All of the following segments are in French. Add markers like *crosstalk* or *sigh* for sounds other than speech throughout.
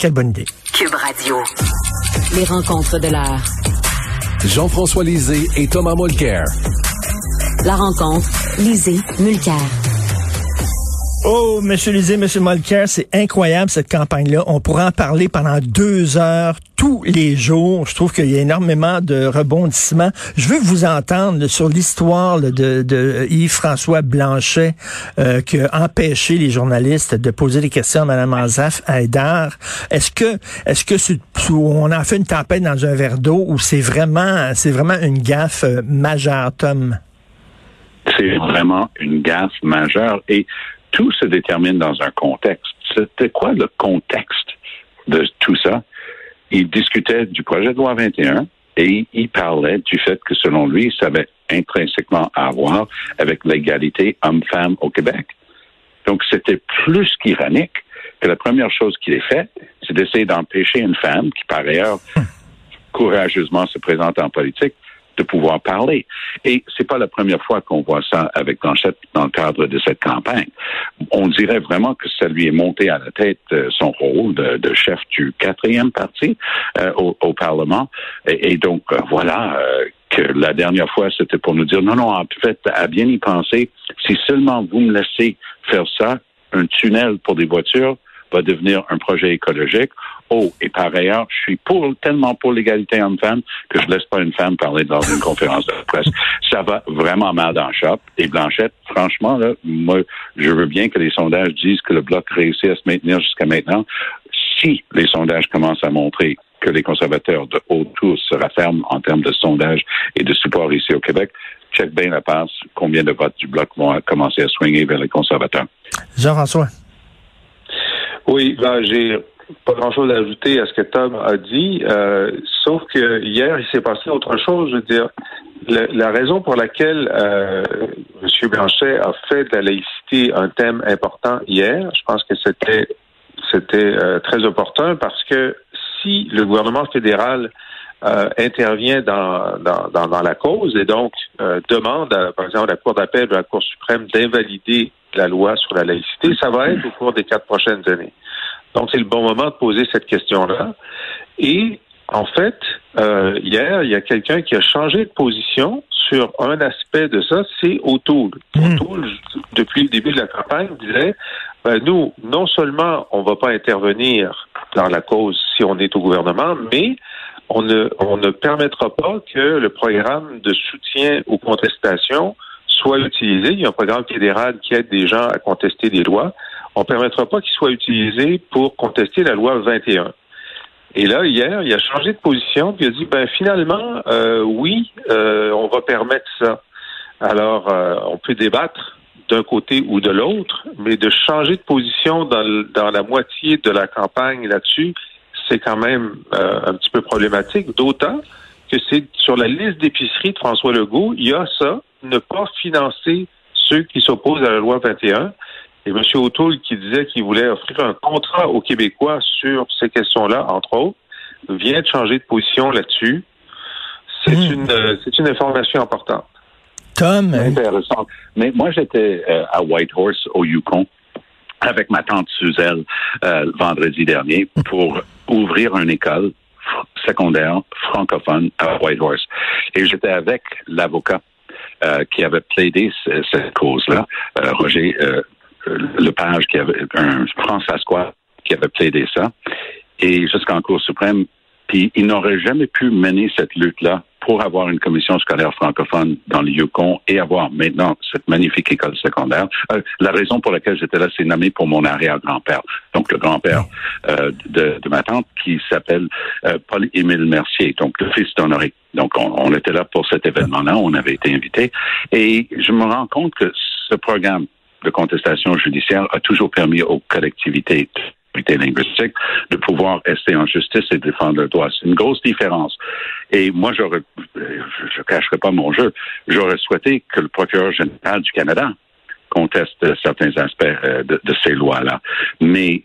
Quelle bonne idée. Cube Radio. Les rencontres de l'heure. Jean-François Lisée et Thomas Mulcair. La rencontre, Lisée, Mulcaire. Oh, Monsieur Lisée, Monsieur Molker, c'est incroyable cette campagne-là. On pourra en parler pendant deux heures tous les jours. Je trouve qu'il y a énormément de rebondissements. Je veux vous entendre sur l'histoire de, de Yves-François Blanchet euh, qui a empêché les journalistes de poser des questions à Mme Azaf Haïdar. Est-ce que est-ce que on a fait une tempête dans un verre d'eau ou c'est vraiment c'est vraiment une gaffe euh, majeure, Tom? C'est vraiment une gaffe majeure et tout se détermine dans un contexte. C'était quoi le contexte de tout ça? Il discutait du projet de loi 21 et il parlait du fait que, selon lui, ça avait intrinsèquement à voir avec l'égalité homme-femme au Québec. Donc, c'était plus qu'ironique que la première chose qu'il ait faite, c'est d'essayer d'empêcher une femme qui, par ailleurs, courageusement se présente en politique, de pouvoir parler. Et c'est pas la première fois qu'on voit ça avec Blanchette dans le cadre de cette campagne. On dirait vraiment que ça lui est monté à la tête euh, son rôle de, de, chef du quatrième parti euh, au, au, Parlement. Et, et donc, euh, voilà que la dernière fois, c'était pour nous dire, non, non, en fait, à bien y penser, si seulement vous me laissez faire ça, un tunnel pour des voitures, va devenir un projet écologique. Oh, et par ailleurs, je suis pour, tellement pour l'égalité homme-femme que je laisse pas une femme parler dans une conférence de presse. Ça va vraiment mal dans le shop. Et Blanchette, franchement, là, moi, je veux bien que les sondages disent que le bloc réussit à se maintenir jusqu'à maintenant. Si les sondages commencent à montrer que les conservateurs de haut tour se rafferment en termes de sondage et de support ici au Québec, check bien la passe, combien de votes du bloc vont commencer à swinger vers les conservateurs? Jean-François. Oui, ben, j'ai pas grand-chose à ajouter à ce que Tom a dit, euh, sauf que hier, il s'est passé autre chose. Je veux dire, la, la raison pour laquelle euh, M. Blanchet a fait de la laïcité un thème important hier, je pense que c'était c'était euh, très opportun parce que si le gouvernement fédéral euh, intervient dans, dans, dans, la cause et donc euh, demande, à, par exemple, à la Cour d'appel ou à la Cour suprême d'invalider la loi sur la laïcité, ça va être au cours des quatre prochaines années. Donc, c'est le bon moment de poser cette question-là. Et en fait, euh, hier, il y a quelqu'un qui a changé de position sur un aspect de ça, c'est O'Toole. Mmh. O'Toole, depuis le début de la campagne, disait, ben, nous, non seulement on ne va pas intervenir dans la cause si on est au gouvernement, mais on ne, on ne permettra pas que le programme de soutien aux contestations soit utilisé. Il y a un programme fédéral qui aide des gens à contester des lois. On ne permettra pas qu'il soit utilisé pour contester la loi 21. Et là, hier, il a changé de position, puis il a dit, ben finalement, euh, oui, euh, on va permettre ça. Alors, euh, on peut débattre d'un côté ou de l'autre, mais de changer de position dans, la moitié de la campagne là-dessus, c'est quand même un petit peu problématique, d'autant que c'est sur la liste d'épicerie de François Legault, il y a ça, ne pas financer ceux qui s'opposent à la loi 21. Et M. O'Toole, qui disait qu'il voulait offrir un contrat aux Québécois sur ces questions-là, entre autres, vient de changer de position là-dessus. C'est mmh. une, euh, c'est une information importante. Tom. Intéressant. Mais moi, j'étais euh, à Whitehorse, au Yukon, avec ma tante Suzelle euh, vendredi dernier pour ouvrir une école secondaire francophone à Whitehorse. Et j'étais avec l'avocat euh, qui avait plaidé cette cause-là, Roger Lepage, qui avait un François qui avait plaidé ça. et jusqu'en Cour suprême. Puis il n'aurait jamais pu mener cette lutte-là pour avoir une commission scolaire francophone dans le Yukon et avoir maintenant cette magnifique école secondaire. Euh, la raison pour laquelle j'étais là, c'est nommé pour mon arrière-grand-père, donc le grand-père euh, de, de, ma tante, qui s'appelle euh, Paul-Émile Mercier, donc le fils d'Honoré. Donc on, on, était là pour cet événement-là, on avait été invité, et je me rends compte que ce programme de contestation judiciaire a toujours permis aux collectivités linguistique, de pouvoir rester en justice et défendre le droit. C'est une grosse différence. Et moi, j'aurais, je ne cacherai pas mon jeu, j'aurais souhaité que le procureur général du Canada conteste certains aspects euh, de, de ces lois-là. Mais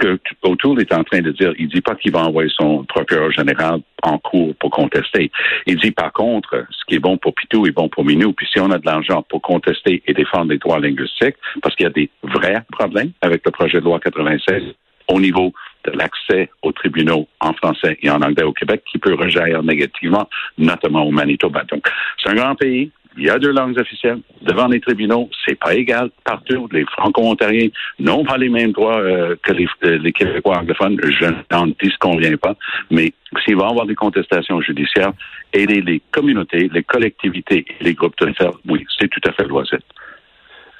ce que O'Toole est en train de dire, il dit pas qu'il va envoyer son procureur général en cours pour contester. Il dit par contre, ce qui est bon pour Pitou est bon pour Minou. Puis si on a de l'argent pour contester et défendre les droits linguistiques, parce qu'il y a des vrais problèmes avec le projet de loi 96, au niveau de l'accès aux tribunaux en français et en anglais au Québec qui peut rejaillir négativement, notamment au Manitoba. Donc, c'est un grand pays. Il y a deux langues officielles. Devant les tribunaux, c'est pas égal partout. Les Franco-Ontariens n'ont pas les mêmes droits euh, que les, euh, les, Québécois anglophones. Je n'en disconviens pas. Mais s'il va y avoir des contestations judiciaires, aider les communautés, les collectivités et les groupes de faire, oui, c'est tout à fait loisible.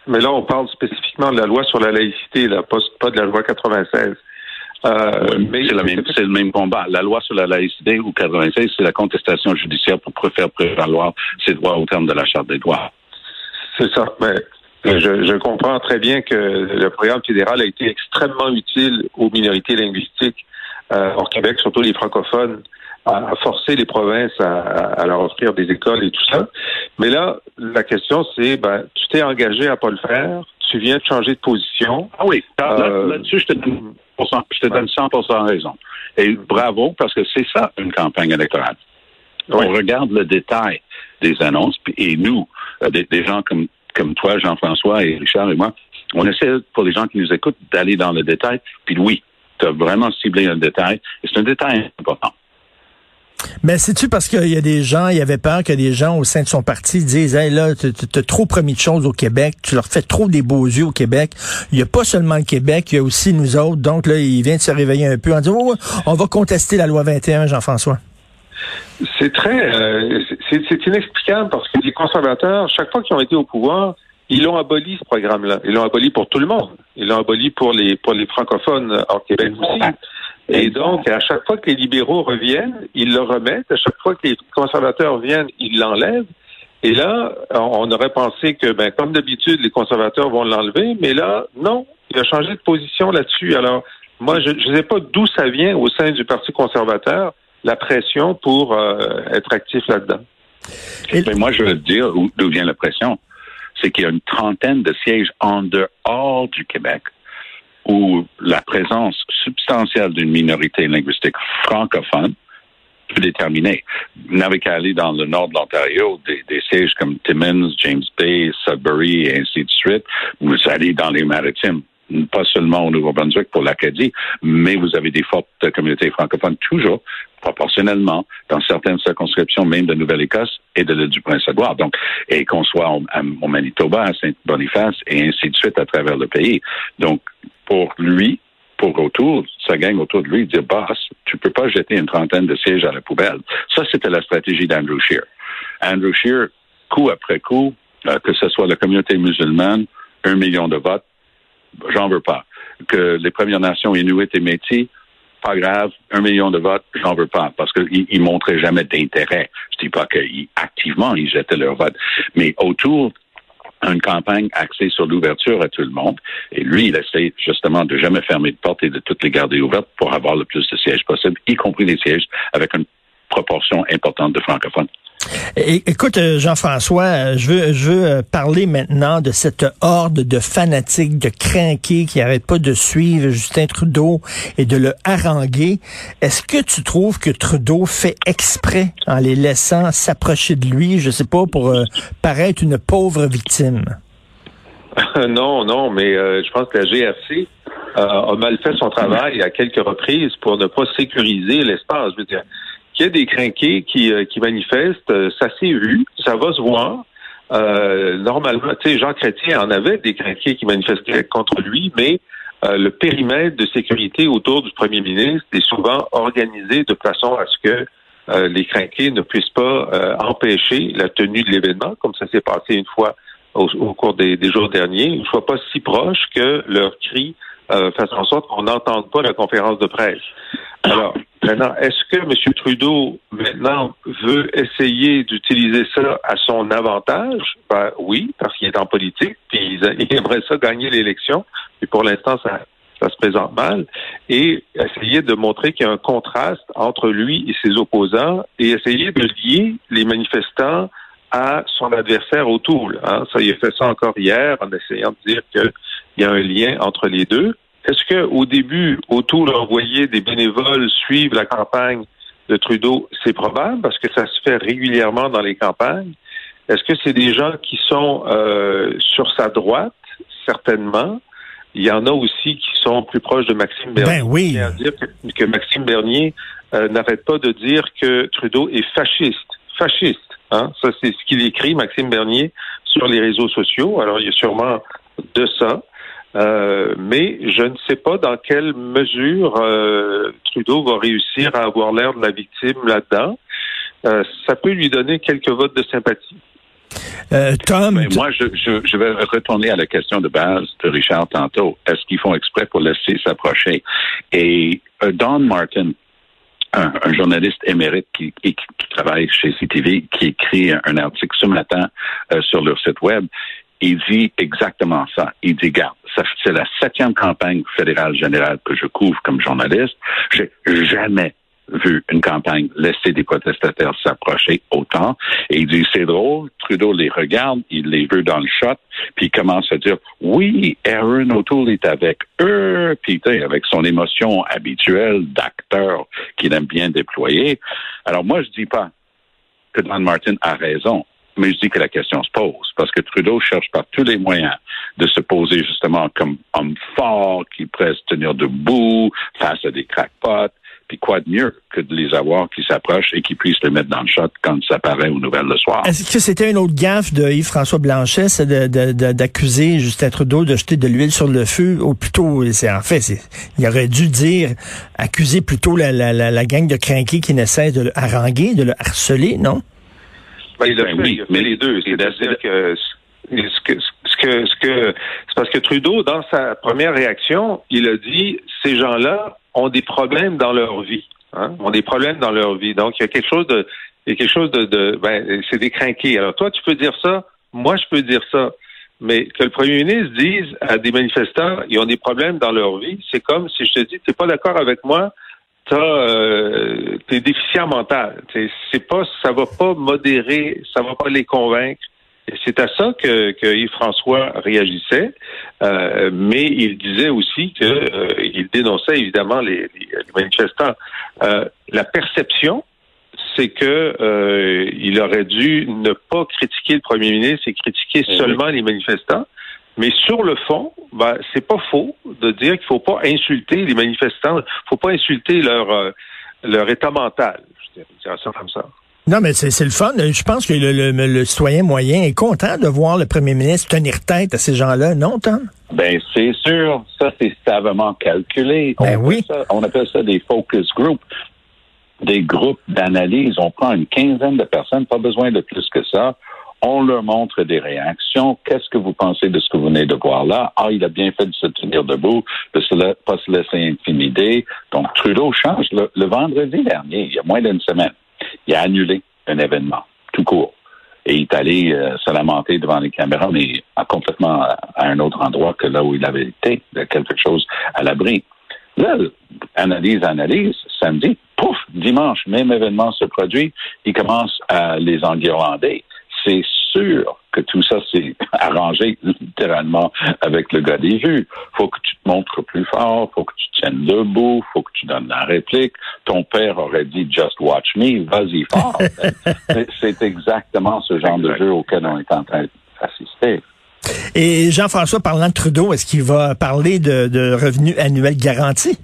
Mais là, on parle spécifiquement de la loi sur la laïcité, là, pas, de la loi 96. Euh, mais c'est le, même, combat. La loi sur la laïcité ou 96, c'est la contestation judiciaire pour faire prévaloir ses droits au terme de la Charte des droits. C'est ça. Mais je, je, comprends très bien que le programme fédéral a été extrêmement utile aux minorités linguistiques euh, au Québec, surtout les francophones à, forcer les provinces à, leur offrir des écoles et tout ça. Mais là, la question, c'est, ben, tu t'es engagé à pas le faire, tu viens de changer de position. Ah oui, euh, là-dessus, je te donne, je te donne 100% raison. Et bravo, parce que c'est ça, une campagne électorale. On regarde le détail des annonces, et nous, euh, des, gens comme, comme toi, Jean-François et Richard et moi, on essaie, pour les gens qui nous écoutent, d'aller dans le détail. Puis oui, tu as vraiment ciblé un détail, et c'est un détail important. Mais c'est-tu parce qu'il y a des gens, il y avait peur que des gens au sein de son parti disent Hey là, tu as trop promis de choses au Québec, tu leur fais trop des beaux yeux au Québec. Il n'y a pas seulement le Québec, il y a aussi nous autres. Donc là, il vient de se réveiller un peu en disant on va contester la loi 21, Jean-François. C'est très euh, c'est inexplicable parce que les conservateurs, chaque fois qu'ils ont été au pouvoir, ils l'ont aboli ce programme-là. Ils l'ont aboli pour tout le monde. Ils l'ont aboli pour les pour les francophones hors Québec aussi. Et donc, à chaque fois que les libéraux reviennent, ils le remettent. À chaque fois que les conservateurs viennent, ils l'enlèvent. Et là, on aurait pensé que, ben, comme d'habitude, les conservateurs vont l'enlever, mais là, non, il a changé de position là-dessus. Alors, moi, je ne sais pas d'où ça vient au sein du Parti conservateur, la pression pour euh, être actif là-dedans. Mais moi, je veux dire d'où vient la pression. C'est qu'il y a une trentaine de sièges en dehors du Québec où la présence substantielle d'une minorité linguistique francophone peut déterminer. Vous n'avez qu'à aller dans le nord de l'Ontario, des, sièges comme Timmins, James Bay, Sudbury et ainsi de suite. Vous allez dans les maritimes, pas seulement au Nouveau-Brunswick pour l'Acadie, mais vous avez des fortes communautés francophones toujours, proportionnellement, dans certaines circonscriptions, même de Nouvelle-Écosse et de l'île du Prince-Édouard. Donc, et qu'on soit au, au Manitoba, à Saint-Boniface et ainsi de suite à travers le pays. Donc, pour lui, pour autour, sa gang autour de lui, dire Boss, tu peux pas jeter une trentaine de sièges à la poubelle. Ça, c'était la stratégie d'Andrew Scheer. Andrew Scheer, coup après coup, euh, que ce soit la communauté musulmane, un million de votes, j'en veux pas. Que les Premières Nations Inuit et Métis, pas grave, un million de votes, j'en veux pas, parce qu'ils ne montraient jamais d'intérêt. Je dis pas qu'activement, ils jetaient leur vote. Mais autour, une campagne axée sur l'ouverture à tout le monde. Et lui, il essaie justement de jamais fermer de porte et de toutes les garder ouvertes pour avoir le plus de sièges possible, y compris les sièges avec une proportion importante de francophones. Écoute, euh, Jean-François, euh, je veux, euh, parler maintenant de cette horde de fanatiques, de crinqués qui n'arrêtent pas de suivre Justin Trudeau et de le haranguer. Est-ce que tu trouves que Trudeau fait exprès en les laissant s'approcher de lui, je sais pas, pour paraître une pauvre victime? *laughs* non, non, mais je pense que la GRC a mal fait son travail à quelques reprises pour ne pas sécuriser l'espace. Je qu'il y a des crinqués qui, euh, qui manifestent, euh, ça s'est vu, ça va se voir. Euh, normalement, tu sais, Jean Chrétien en avait des crinqués qui manifestaient contre lui, mais euh, le périmètre de sécurité autour du premier ministre est souvent organisé de façon à ce que euh, les craqués ne puissent pas euh, empêcher la tenue de l'événement, comme ça s'est passé une fois au, cours des, jours derniers, ne soient pas si proches que leurs cris euh, fassent en sorte qu'on n'entende pas la conférence de presse. Alors, maintenant, est-ce que M. Trudeau, maintenant, veut essayer d'utiliser ça à son avantage? Ben, oui, parce qu'il est en politique, puis il aimerait ça gagner l'élection, et pour l'instant, ça ça se présente mal, et essayer de montrer qu'il y a un contraste entre lui et ses opposants, et essayer de lier les manifestants à son adversaire O'Toole. Hein. Ça, il a fait ça encore hier en essayant de dire qu'il y a un lien entre les deux. Est-ce que au début, O'Toole a envoyé des bénévoles suivre la campagne de Trudeau? C'est probable parce que ça se fait régulièrement dans les campagnes? Est-ce que c'est des gens qui sont euh, sur sa droite? Certainement. Il y en a aussi qui sont plus proches de Maxime Bernier. Ben oui. À dire que, Maxime Bernier euh, n'arrête pas de dire que Trudeau est fasciste. Fasciste. Hein? Ça, c'est ce qu'il écrit, Maxime Bernier, sur les réseaux sociaux. Alors, il y a sûrement de ça. Euh, mais je ne sais pas dans quelle mesure euh, Trudeau va réussir à avoir l'air de la victime là-dedans. ça peut lui donner quelques votes de sympathie. Euh, Tom. moi, je, je, vais retourner à la question de base de Richard tantôt. Est-ce qu'ils font exprès pour laisser s'approcher? Et euh, Don Martin, un, journaliste émérite qui, qui, travaille chez CTV, qui écrit un, article ce matin euh, sur leur site web, il dit exactement ça. Il dit, garde, c'est la septième campagne fédérale générale que je couvre comme journaliste. J'ai jamais vu une campagne laisser des protestataires s'approcher autant. Et il dit, c'est drôle, Trudeau les regarde, il les veut dans le shot, puis il commence à dire, oui, Aaron O'Toole est avec eux, puis avec son émotion habituelle d'acteur qu'il aime bien déployer. Alors moi, je dis pas que Don Martin a raison. Mais je dis que la question se pose, parce que Trudeau cherche par tous les moyens de se poser justement comme homme fort, qui pourrait se tenir debout face à des crackpots, puis quoi de mieux que de les avoir qui s'approchent et qui puissent les mettre dans le shot quand ça paraît aux nouvelles le soir. Est-ce que c'était une autre gaffe de Yves-François Blanchet, d'accuser Justin Trudeau de jeter de l'huile sur le feu, ou plutôt, c'est en fait, il aurait dû dire, accuser plutôt la, la, gang de crinqués qui n'essaie de le haranguer, de le harceler, non? Ben, il a ben fait, oui, les deux. C'est-à-dire que ce que, ce que, ce que, c'est parce que Trudeau, dans sa première réaction, il a dit, ces gens-là ont des problèmes dans leur vie. Hein, ont des problèmes dans leur vie. Donc, il y a quelque chose de, il y a quelque chose de, de ben, c'est des crinqués. Alors, toi, tu peux dire ça. Moi, je peux dire ça. Mais que le premier ministre dise à des manifestants, ils ont des problèmes dans leur vie, c'est comme si je te dis, t'es pas d'accord avec moi, t'as, euh, t'es déficient mental. C'est pas, ça va pas modérer, ça va pas les convaincre. Et c'est à ça que, que Yves-François réagissait, euh, mais il disait aussi qu'il euh, dénonçait évidemment les, manifestants. Euh, la perception, c'est que euh, il aurait dû ne pas critiquer le premier ministre et critiquer eh seulement les manifestants. Mais sur le fond, ben, c'est pas faux de dire qu'il faut pas insulter les manifestants, faut pas insulter leur leur état mental. Je dirais ça comme ça. Non, mais c'est le fun. Je pense que le, le, citoyen moyen est content de voir le premier ministre tenir tête à ces gens-là, non, Tom? Ben, c'est sûr. Ça, c'est savamment calculé. Ben on oui. Ça, on appelle ça des focus groups des groupes d'analyse. On prend une quinzaine de personnes, pas besoin de plus que ça. On leur montre des réactions. Qu'est-ce que vous pensez de ce que vous venez de voir là? Ah, il a bien fait de se tenir debout, de ne pas se laisser intimider. Donc, Trudeau change. le vendredi dernier, il y a moins d'une semaine, il a annulé un événement, tout court. Et il est allé euh, se lamenter devant les caméras, mais complètement à, un autre endroit que là où il avait été, de quelque chose à l'abri. Là, analyse, analyse, samedi, pouf, dimanche, même événement se produit, il commence à les enguirlander. C'est sûr que tout ça s'est *laughs* arrangé littéralement avec le gars des vues. Faut que tu te montres plus fort, faut que tu tiennes debout, faut que tu donnes la réplique. Ton père aurait dit Just watch me, vas-y fort. *laughs* C'est exactement ce genre de jeu auquel on est en train d'assister. Et Jean-François, parlant de Trudeau, est-ce qu'il va parler de, de revenus annuels garantis?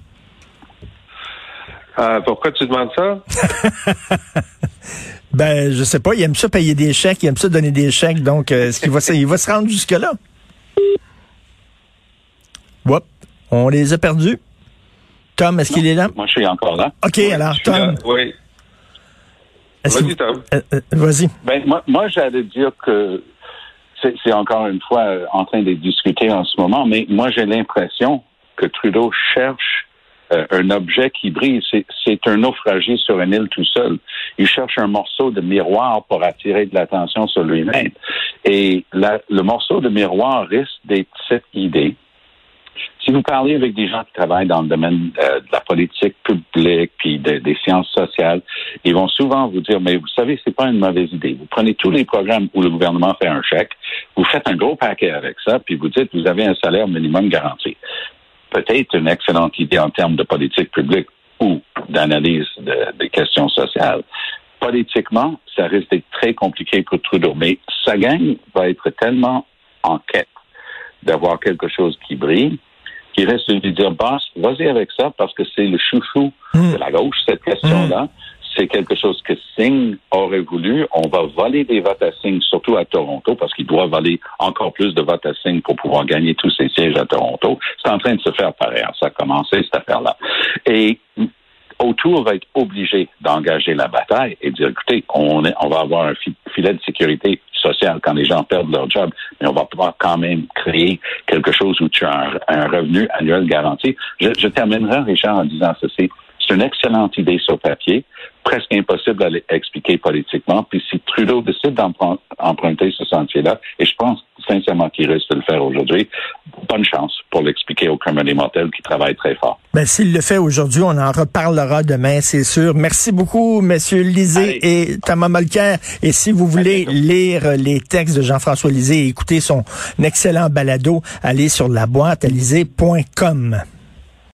Euh, pourquoi tu demandes ça? *laughs* ben, je sais pas. Il aime ça payer des chèques, il aime ça donner des chèques. Donc, euh, est-ce qu'il va, il va se rendre jusque-là? Whoop. On les a perdus. Tom, est-ce qu'il est là? Moi, je suis encore là. OK, alors. Tom. Oui. Vas-y, Tom. euh, euh, Vas-y. Ben, moi, moi j'allais dire que c'est encore une fois en train de discuter en ce moment, mais moi, j'ai l'impression que Trudeau cherche euh, un objet qui brille. C'est- un naufragé sur une île tout seul. Il cherche un morceau de miroir pour attirer de l'attention sur lui-même. Et le morceau de miroir risque d'être cette idée. Si vous parlez avec des gens qui travaillent dans le domaine euh, de la politique publique puis de- des sciences sociales, ils vont souvent vous dire, mais vous savez, c'est pas une mauvaise idée. Vous prenez tous les programmes où le gouvernement fait un chèque, vous faites un gros paquet avec ça, puis vous dites, vous avez un salaire minimum garanti. Peut-être une excellente idée en termes de politique publique ou d'analyse de- des questions sociales. Politiquement, ça risque d'être très compliqué pour Trudeau, mais sa gang va être tellement en quête d'avoir quelque chose qui brille, qu'il reste de lui dire, boss, vas-y avec ça parce que c'est le chouchou de la gauche, cette question-là. C'est quelque chose que Singh aurait voulu. On va voler des votes à Singh, surtout à Toronto, parce qu'il doit voler encore plus de votes à Singh pour pouvoir gagner tous ses sièges à Toronto. C'est en train de se faire par ailleurs. Ça a commencé, cette affaire-là. Et Autour va être obligé d'engager la bataille et dire, écoutez, on, est, on va avoir un fi- filet de sécurité sociale quand les gens perdent leur job, mais on va pouvoir quand même créer quelque chose où tu as un, revenu annuel garanti. Je terminerai, Richard, en disant ceci. C'est une excellente idée sur papier, presque impossible à l'expliquer politiquement. Puis si Trudeau décide d'emprunter ce sentier-là, et je pense sincèrement qu'il risque de le faire aujourd'hui, bonne chance pour l'expliquer aux commun des mortels qui travaillent très fort. Ben, s'il le fait aujourd'hui, on en reparlera demain, c'est sûr. Merci beaucoup, Messieurs Lisée Allez. et Thomas Molker. Et si vous voulez lire les textes de Jean-François Lisée et écouter son excellent balado, allez sur la boîte à lisée.com.